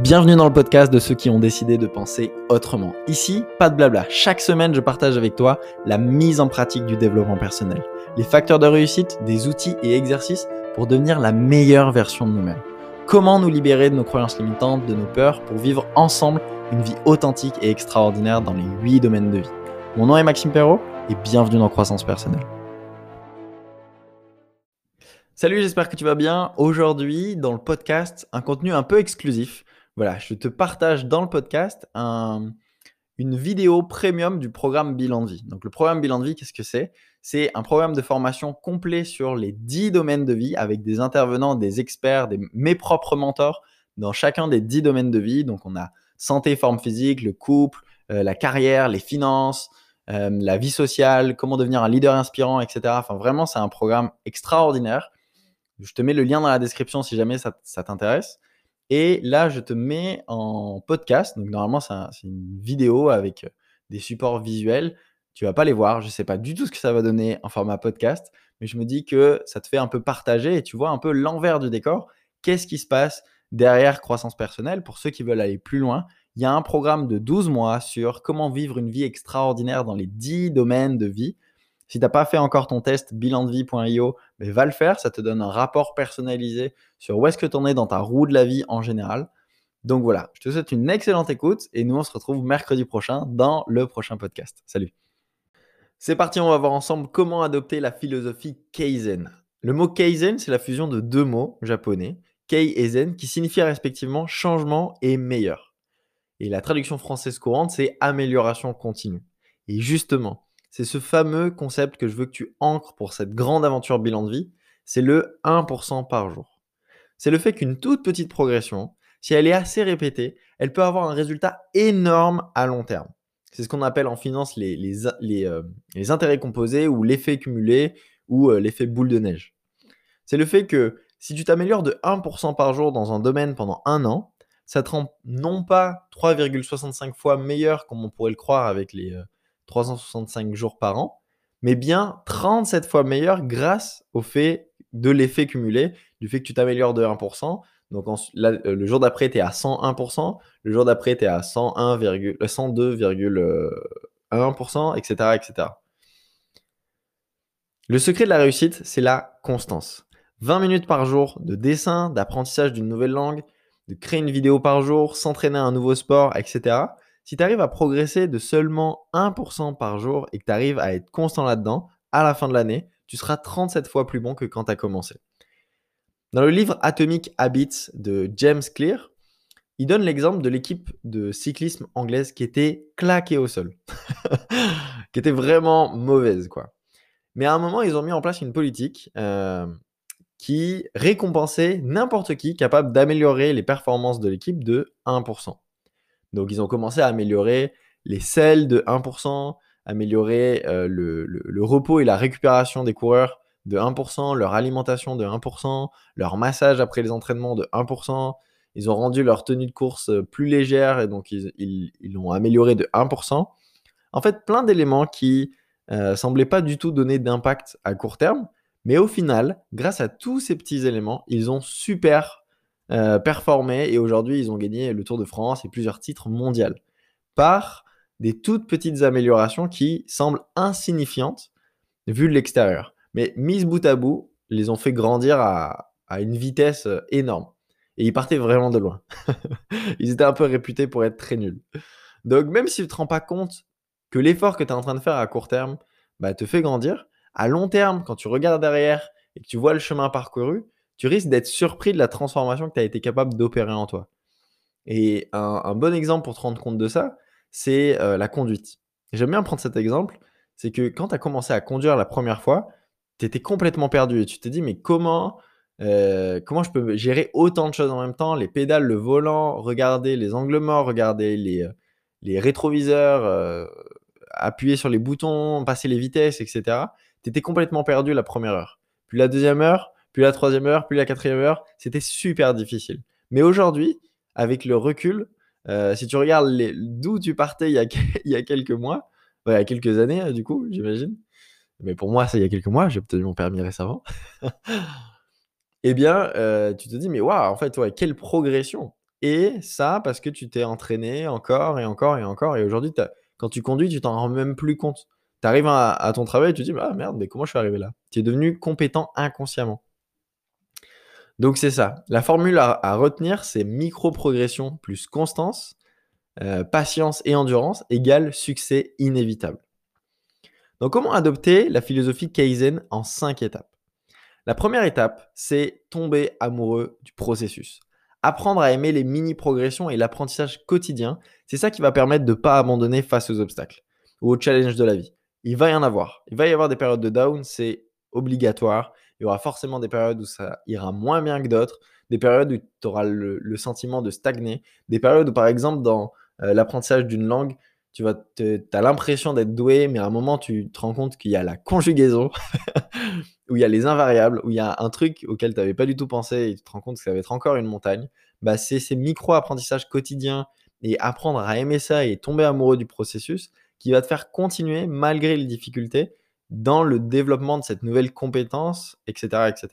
Bienvenue dans le podcast de ceux qui ont décidé de penser autrement. Ici, pas de blabla. Chaque semaine, je partage avec toi la mise en pratique du développement personnel, les facteurs de réussite, des outils et exercices pour devenir la meilleure version de nous-mêmes. Comment nous libérer de nos croyances limitantes, de nos peurs, pour vivre ensemble une vie authentique et extraordinaire dans les 8 domaines de vie. Mon nom est Maxime Perrault et bienvenue dans Croissance Personnelle. Salut, j'espère que tu vas bien. Aujourd'hui, dans le podcast, un contenu un peu exclusif. Voilà, je te partage dans le podcast une vidéo premium du programme Bilan de vie. Donc, le programme Bilan de vie, qu'est-ce que c'est? C'est un programme de formation complet sur les 10 domaines de vie avec des intervenants, des experts, des, mes propres mentors dans chacun des 10 domaines de vie. Donc, on a santé, forme physique, le couple, euh, la carrière, les finances, euh, la vie sociale, comment devenir un leader inspirant, etc. Enfin, vraiment, c'est un programme extraordinaire je te mets le lien dans la description si jamais ça, t'intéresse. Et là, je te mets en podcast. Donc, normalement, c'est une vidéo avec euh, des supports visuels. Tu vas pas les voir. Je ne sais pas du tout ce que ça va donner en format podcast. Mais je me dis que ça te fait un peu partager et tu vois un peu l'envers du décor. Qu'est-ce qui se passe derrière croissance personnelle? Pour ceux qui veulent aller plus loin Il y a un programme de 12 mois sur comment vivre une vie extraordinaire dans les 10 domaines de vie. Si tu n'as pas fait encore ton test bilandevie.io, mais va le faire. Ça te donne un rapport personnalisé sur où est-ce que tu en es dans ta roue de la vie en général. Donc voilà, je te souhaite une excellente écoute et nous on se retrouve mercredi prochain dans le prochain podcast. Salut. C'est parti, on va voir ensemble comment adopter la philosophie Kaizen. Le mot Kaizen, c'est la fusion de deux mots japonais, Kei et Zen, qui signifient respectivement changement et meilleur. Et la traduction française courante, c'est amélioration continue. Et justement, c'est ce fameux concept que je veux que tu ancres pour cette grande aventure bilan de vie, c'est le 1% par jour. C'est le fait qu'une toute petite progression, si elle est assez répétée, elle peut avoir un résultat énorme à long terme. C'est ce qu'on appelle en finance les, les, euh, intérêts composés ou l'effet cumulé ou euh, l'effet boule de neige. C'est le fait que si tu t'améliores de 1% par jour dans un domaine pendant un an, ça te rend non pas 3,65 fois meilleur comme on pourrait le croire avec les, euh, 365 jours par an, mais bien 37 fois meilleur grâce au fait de l'effet cumulé, du fait que tu t'améliores de 1%. Donc euh, le jour d'après, tu es à 101%, le jour d'après, tu es à 102,1%, etc., etc. Le secret de la réussite, c'est la constance. 20 minutes par jour de dessin, d'apprentissage d'une nouvelle langue, de créer une vidéo par jour, s'entraîner à un nouveau sport, etc. Si tu arrives à progresser de seulement 1% par jour et que tu arrives à être constant là-dedans, à la fin de l'année, tu seras 37 fois plus bon que quand tu as commencé. Dans le livre Atomic Habits de James Clear, il donne l'exemple de l'équipe de cyclisme anglaise qui était claquée au sol, qui était vraiment mauvaise, quoi. Mais à un moment, ils ont mis en place une politique euh, qui récompensait n'importe qui capable d'améliorer les performances de l'équipe de 1%. Donc, ils ont commencé à améliorer les selles de 1%, améliorer euh, le, repos et la récupération des coureurs de 1%, leur alimentation de 1%, leur massage après les entraînements de 1%. Ils ont rendu leur tenue de course euh, plus légère et donc ils l'ont amélioré de 1%. En fait, plein d'éléments qui euh, semblaient pas du tout donner d'impact à court terme, mais au final, grâce à tous ces petits éléments, ils ont super euh, performé et aujourd'hui ils ont gagné le Tour de France et plusieurs titres mondiaux par des toutes petites améliorations qui semblent insignifiantes vu de l'extérieur. Mais mises bout à bout, les ont fait grandir à, à une vitesse énorme. Et ils partaient vraiment de loin. ils étaient un peu réputés pour être très nuls. Donc même si tu ne te rends pas compte que l'effort que tu es en train de faire à court terme bah, te fait grandir, à long terme, quand tu regardes derrière et que tu vois le chemin parcouru, tu risques d'être surpris de la transformation que tu as été capable d'opérer en toi. Et un, bon exemple pour te rendre compte de ça, c'est euh, la conduite. J'aime bien prendre cet exemple, c'est que quand tu as commencé à conduire la première fois, tu étais complètement perdu et tu te dis mais comment, euh, comment je peux gérer autant de choses en même temps, les pédales, le volant, regarder les angles morts, regarder les, euh, les rétroviseurs, appuyer sur les boutons, passer les vitesses, etc. Tu étais complètement perdu la première heure. Puis la deuxième heure, puis la troisième heure, puis la quatrième heure. C'était super difficile. Mais aujourd'hui, avec le recul, euh, si tu regardes d'où tu partais il y, a, quelques mois, il y a quelques années, euh, du coup, j'imagine. Mais pour moi, ça, il y a quelques mois, j'ai obtenu mon permis récemment. eh bien, euh, tu te dis, mais waouh, en fait, ouais, quelle progression. Et ça, parce que tu t'es entraîné encore et encore et encore. Et aujourd'hui, quand tu conduis, tu t'en rends même plus compte. Tu arrives à, ton travail et tu te dis, ah merde, mais comment je suis arrivé là? Tu es devenu compétent inconsciemment. Donc c'est ça. La formule à, retenir, c'est micro-progression plus constance, euh, patience et endurance égale succès inévitable. Donc comment adopter la philosophie Kaizen en cinq étapes? La première étape, c'est tomber amoureux du processus. Apprendre à aimer les mini-progressions et l'apprentissage quotidien, c'est ça qui va permettre de ne pas abandonner face aux obstacles ou aux challenges de la vie. Il va y en avoir. Il va y avoir des périodes de down, c'est obligatoire. Il y aura forcément des périodes où ça ira moins bien que d'autres, des périodes où tu auras le, sentiment de stagner, des périodes où, par exemple, dans euh, l'apprentissage d'une langue, tu as l'impression d'être doué, mais à un moment, tu te rends compte qu'il y a la conjugaison, où il y a les invariables, où il y a un truc auquel tu n'avais pas du tout pensé et tu te rends compte que ça va être encore une montagne. Bah, c'est ces micro-apprentissages quotidiens et apprendre à aimer ça et tomber amoureux du processus qui va te faire continuer malgré les difficultés dans le développement de cette nouvelle compétence, etc. etc.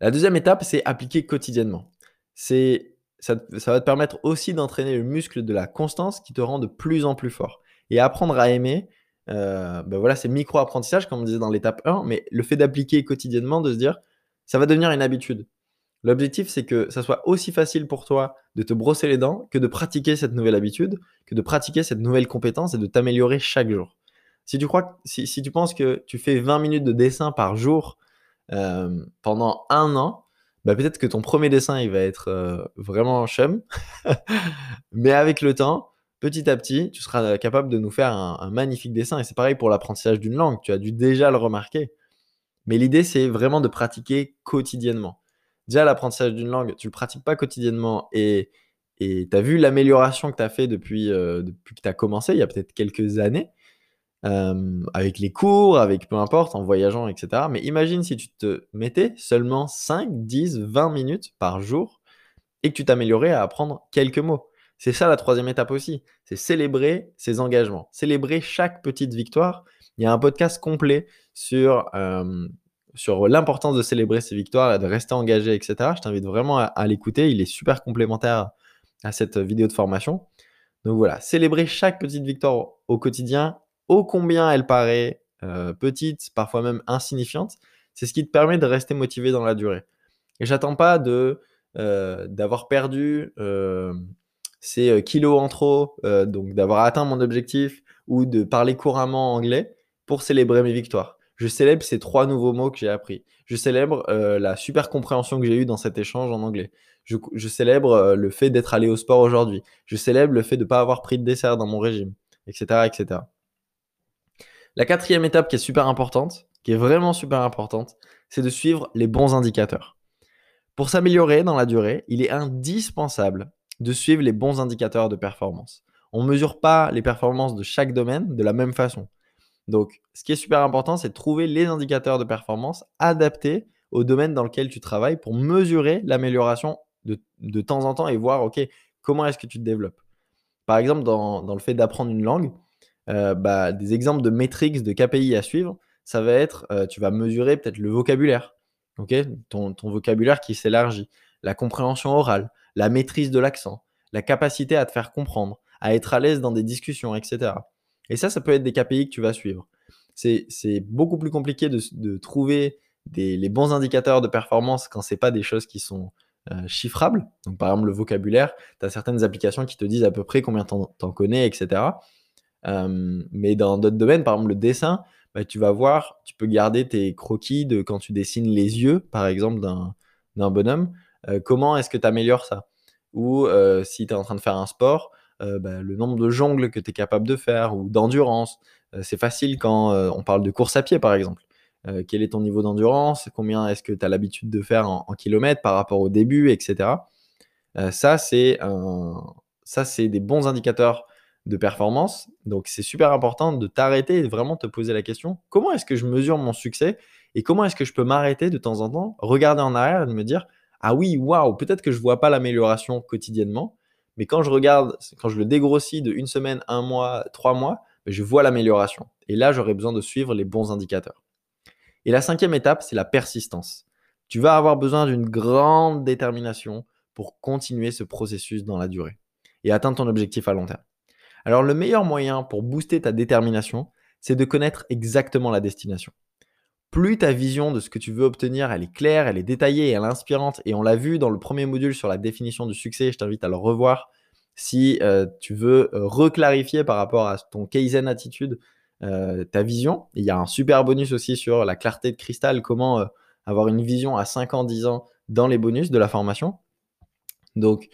La deuxième étape, c'est appliquer quotidiennement. Ça, va te permettre aussi d'entraîner le muscle de la constance qui te rend de plus en plus fort. Et apprendre à aimer, euh, ben voilà, c'est micro-apprentissage, comme on disait dans l'étape 1, mais le fait d'appliquer quotidiennement, de se dire, ça va devenir une habitude. L'objectif, c'est que ça soit aussi facile pour toi de te brosser les dents que de pratiquer cette nouvelle habitude, que de pratiquer cette nouvelle compétence et de t'améliorer chaque jour. Si tu, crois, si, si, tu penses que tu fais 20 minutes de dessin par jour euh, pendant un an, bah, peut-être que ton premier dessin, il va être euh, vraiment chum. Mais avec le temps, petit à petit, tu seras capable de nous faire un, magnifique dessin. Et c'est pareil pour l'apprentissage d'une langue. Tu as dû déjà le remarquer. Mais l'idée, c'est vraiment de pratiquer quotidiennement. Déjà, l'apprentissage d'une langue, tu ne le pratiques pas quotidiennement et tu as vu l'amélioration que tu as fait depuis, euh, depuis que tu as commencé, il y a peut-être quelques années avec les cours, avec peu importe, en voyageant, etc. Mais imagine si tu te mettais seulement 5, 10, 20 minutes par jour et que tu t'améliorais à apprendre quelques mots. C'est ça la troisième étape aussi, c'est célébrer ses engagements, célébrer chaque petite victoire. Il y a un podcast complet sur, sur l'importance de célébrer ses victoires de rester engagé, etc. Je t'invite vraiment à, l'écouter, il est super complémentaire à cette vidéo de formation. Donc voilà, célébrer chaque petite victoire au quotidien ô combien elle paraît euh, petite, parfois même insignifiante, c'est ce qui te permet de rester motivé dans la durée. Et j'attends pas de euh, d'avoir perdu euh, ces kilos en trop, donc d'avoir atteint mon objectif ou de parler couramment anglais pour célébrer mes victoires. Je célèbre ces trois nouveaux mots que j'ai appris. Je célèbre la super compréhension que j'ai eue dans cet échange en anglais. Je, je célèbre le fait d'être allé au sport aujourd'hui. Je célèbre le fait de ne pas avoir pris de dessert dans mon régime, etc., etc. La quatrième étape qui est super importante, qui est vraiment super importante, c'est de suivre les bons indicateurs. Pour s'améliorer dans la durée, il est indispensable de suivre les bons indicateurs de performance. On ne mesure pas les performances de chaque domaine de la même façon. Donc, ce qui est super important, c'est de trouver les indicateurs de performance adaptés au domaine dans lequel tu travailles pour mesurer l'amélioration de, temps en temps et voir, comment est-ce que tu te développes. Par exemple, dans le fait d'apprendre une langue, euh, bah, des exemples de métriques, de KPI à suivre, ça va être, euh, tu vas mesurer peut-être le vocabulaire, ton, vocabulaire qui s'élargit, la compréhension orale, la maîtrise de l'accent, la capacité à te faire comprendre, à être à l'aise dans des discussions, etc. Et ça, ça peut être des KPI que tu vas suivre. C'est beaucoup plus compliqué de, trouver les bons indicateurs de performance quand ce n'est pas des choses qui sont euh, chiffrables. Donc, par exemple, le vocabulaire, tu as certaines applications qui te disent à peu près combien tu en connais, etc mais dans d'autres domaines, par exemple le dessin, bah, tu vas voir, tu peux garder tes croquis de quand tu dessines les yeux, par exemple, d'un bonhomme. comment est-ce que tu améliores ça? Ou si tu es en train de faire un sport, bah, le nombre de jongles que tu es capable de faire ou d'endurance. c'est facile quand on parle de course à pied, par exemple. quel est ton niveau d'endurance? Combien est-ce que tu as l'habitude de faire en, kilomètres par rapport au début, etc. ça, c'est des bons indicateurs de performance. Donc c'est super important de t'arrêter et de vraiment te poser la question, comment est-ce que je mesure mon succès et comment est-ce que je peux m'arrêter de temps en temps, regarder en arrière et me dire, ah oui, waouh, peut-être que je vois pas l'amélioration quotidiennement, mais quand je regarde, quand je le dégrossis de une semaine, un mois, trois mois, ben, je vois l'amélioration. Et là, j'aurai besoin de suivre les bons indicateurs. Et la cinquième étape, c'est la persistance. Tu vas avoir besoin d'une grande détermination pour continuer ce processus dans la durée et atteindre ton objectif à long terme. Alors le meilleur moyen pour booster ta détermination, c'est de connaître exactement la destination. Plus ta vision de ce que tu veux obtenir, elle est claire, elle est détaillée, elle est inspirante, et on l'a vu dans le premier module sur la définition du succès, je t'invite à le revoir si euh, tu veux euh, reclarifier par rapport à ton Kaizen attitude euh, ta vision. il y a un super bonus aussi sur la clarté de cristal, comment avoir une vision à 5 ans, 10 ans dans les bonus de la formation. Donc,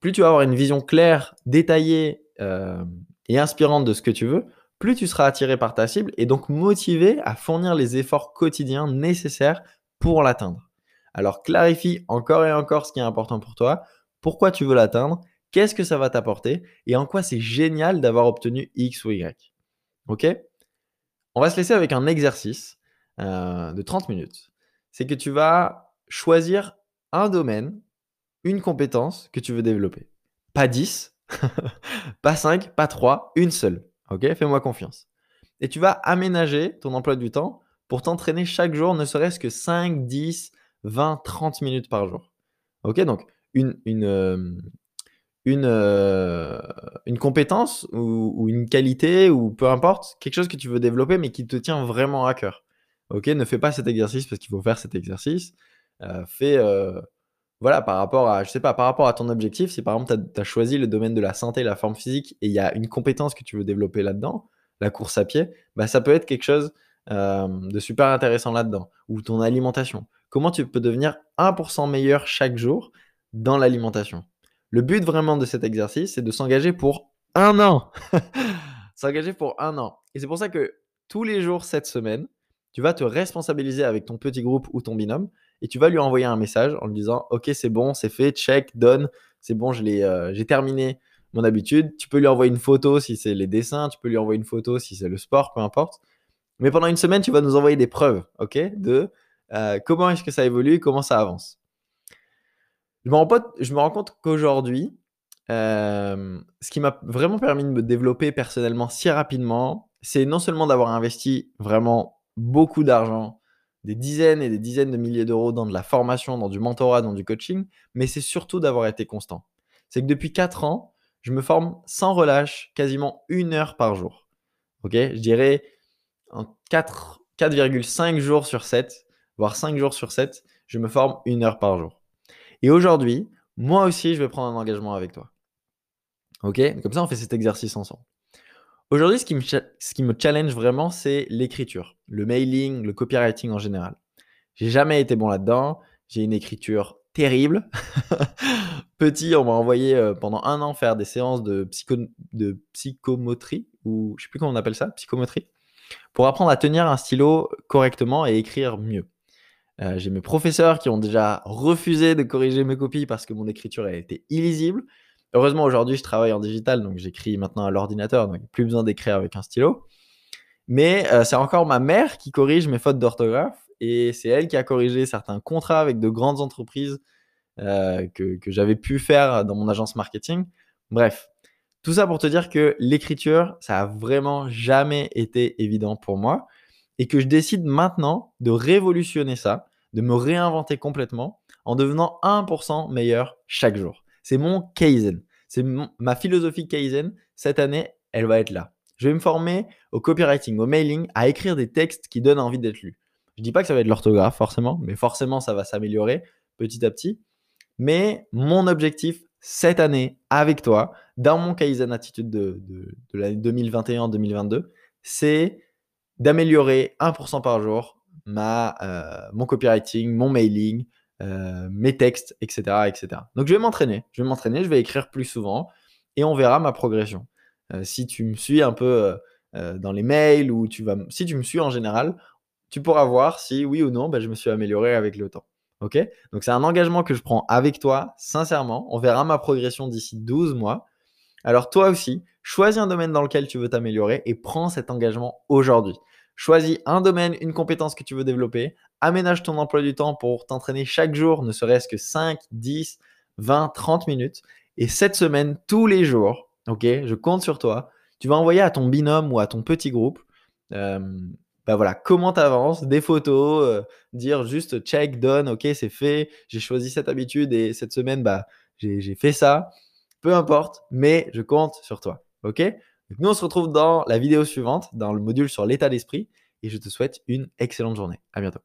plus tu vas avoir une vision claire, détaillée et inspirante de ce que tu veux, plus tu seras attiré par ta cible et donc motivé à fournir les efforts quotidiens nécessaires pour l'atteindre. Alors clarifie encore et encore ce qui est important pour toi, pourquoi tu veux l'atteindre? Qu'est-ce que ça va t'apporter? Et en quoi c'est génial d'avoir obtenu X ou Y? Ok? On va se laisser avec un exercice euh, de 30 minutes. C'est que tu vas choisir un domaine, une compétence que tu veux développer. Pas 10, pas 5, pas 3, une seule. Ok Fais-moi confiance. Et tu vas aménager ton emploi du temps pour t'entraîner chaque jour, ne serait-ce que 5, 10, 20, 30 minutes par jour. Ok Donc, une, une, euh, une, euh, une compétence ou, une qualité ou peu importe, quelque chose que tu veux développer mais qui te tient vraiment à cœur. Ok, ne fais pas cet exercice parce qu'il faut faire cet exercice. Euh, fais, voilà, par rapport à, je sais pas, par rapport à ton objectif, si par exemple tu as, choisi le domaine de la santé, la forme physique et il y a une compétence que tu veux développer là-dedans, la course à pied, bah, ça peut être quelque chose de super intéressant là-dedans. Ou ton alimentation. Comment tu peux devenir 1% meilleur chaque jour dans l'alimentation? Le but vraiment de cet exercice, c'est de s'engager pour un an. s'engager pour un an. Et c'est pour ça que tous les jours cette semaine, tu vas te responsabiliser avec ton petit groupe ou ton binôme et tu vas lui envoyer un message en lui disant Ok, c'est bon, c'est fait, check, donne, c'est bon, je euh, j'ai terminé mon habitude. Tu peux lui envoyer une photo si c'est les dessins, tu peux lui envoyer une photo si c'est le sport, peu importe. Mais pendant une semaine, tu vas nous envoyer des preuves, ok, de euh, comment est-ce que ça évolue, comment ça avance. Je me rends, compte qu'aujourd'hui, euh, ce qui m'a vraiment permis de me développer personnellement si rapidement, c'est non seulement d'avoir investi vraiment beaucoup d'argent, des dizaines et des dizaines de milliers d'euros dans de la formation, dans du mentorat, dans du coaching, mais c'est surtout d'avoir été constant. C'est que depuis 4 ans, je me forme sans relâche quasiment une heure par jour. Ok Je dirais en 4,5 jours sur 7, voire 5 jours sur 7, je me forme une heure par jour. Et aujourd'hui, moi aussi, je vais prendre un engagement avec toi. Ok Comme ça, on fait cet exercice ensemble. Aujourd'hui, ce, qui me challenge vraiment, c'est l'écriture, le mailing, le copywriting en général. J'ai jamais été bon là-dedans. J'ai une écriture terrible. Petit, on m'a envoyé euh, pendant un an faire des séances de, psycho, ou je sais plus comment on appelle ça, psychomoterie, pour apprendre à tenir un stylo correctement et écrire mieux. Euh, j'ai mes professeurs qui ont déjà refusé de corriger mes copies parce que mon écriture a été illisible. Heureusement, aujourd'hui, je travaille en digital, donc j'écris maintenant à l'ordinateur, donc plus besoin d'écrire avec un stylo. Mais euh, c'est encore ma mère qui corrige mes fautes d'orthographe et c'est elle qui a corrigé certains contrats avec de grandes entreprises euh, que, que j'avais pu faire dans mon agence marketing. Bref, tout ça pour te dire que l'écriture, ça a vraiment jamais été évident pour moi et que je décide maintenant de révolutionner ça, de me réinventer complètement en devenant 1% meilleur chaque jour. C'est mon Kaizen. C'est ma philosophie Kaizen. Cette année, elle va être là. Je vais me former au copywriting, au mailing, à écrire des textes qui donnent envie d'être lus. Je dis pas que ça va être l'orthographe forcément, mais forcément ça va s'améliorer petit à petit. Mais mon objectif cette année avec toi, dans mon Kaizen attitude de, de, de l'année 2021-2022, c'est d'améliorer 1% par jour ma, euh, mon copywriting, mon mailing, euh, mes textes, etc., etc. Donc je vais m'entraîner, je vais m'entraîner, je vais écrire plus souvent et on verra ma progression. Euh, si tu me suis un peu dans les mails ou si tu me suis en général, tu pourras voir si oui ou non, ben, je me suis amélioré avec le temps. Ok? Donc c'est un engagement que je prends avec toi, sincèrement. On verra ma progression d'ici 12 mois. Alors toi aussi, choisis un domaine dans lequel tu veux t'améliorer et prends cet engagement aujourd'hui. Choisis un domaine, une compétence que tu veux développer, aménage ton emploi du temps pour t'entraîner chaque jour, ne serait-ce que 5, 10, 20, 30 minutes. Et cette semaine, tous les jours, ok, je compte sur toi, tu vas envoyer à ton binôme ou à ton petit groupe, euh, bah voilà, comment tu avances, des photos, euh, dire juste check, done, ok, c'est fait, j'ai choisi cette habitude et cette semaine, bah, j'ai fait ça. Peu importe, mais je compte sur toi. Ok? Nous, on se retrouve dans la vidéo suivante, dans le module sur l'état d'esprit. Et je te souhaite une excellente journée. À bientôt.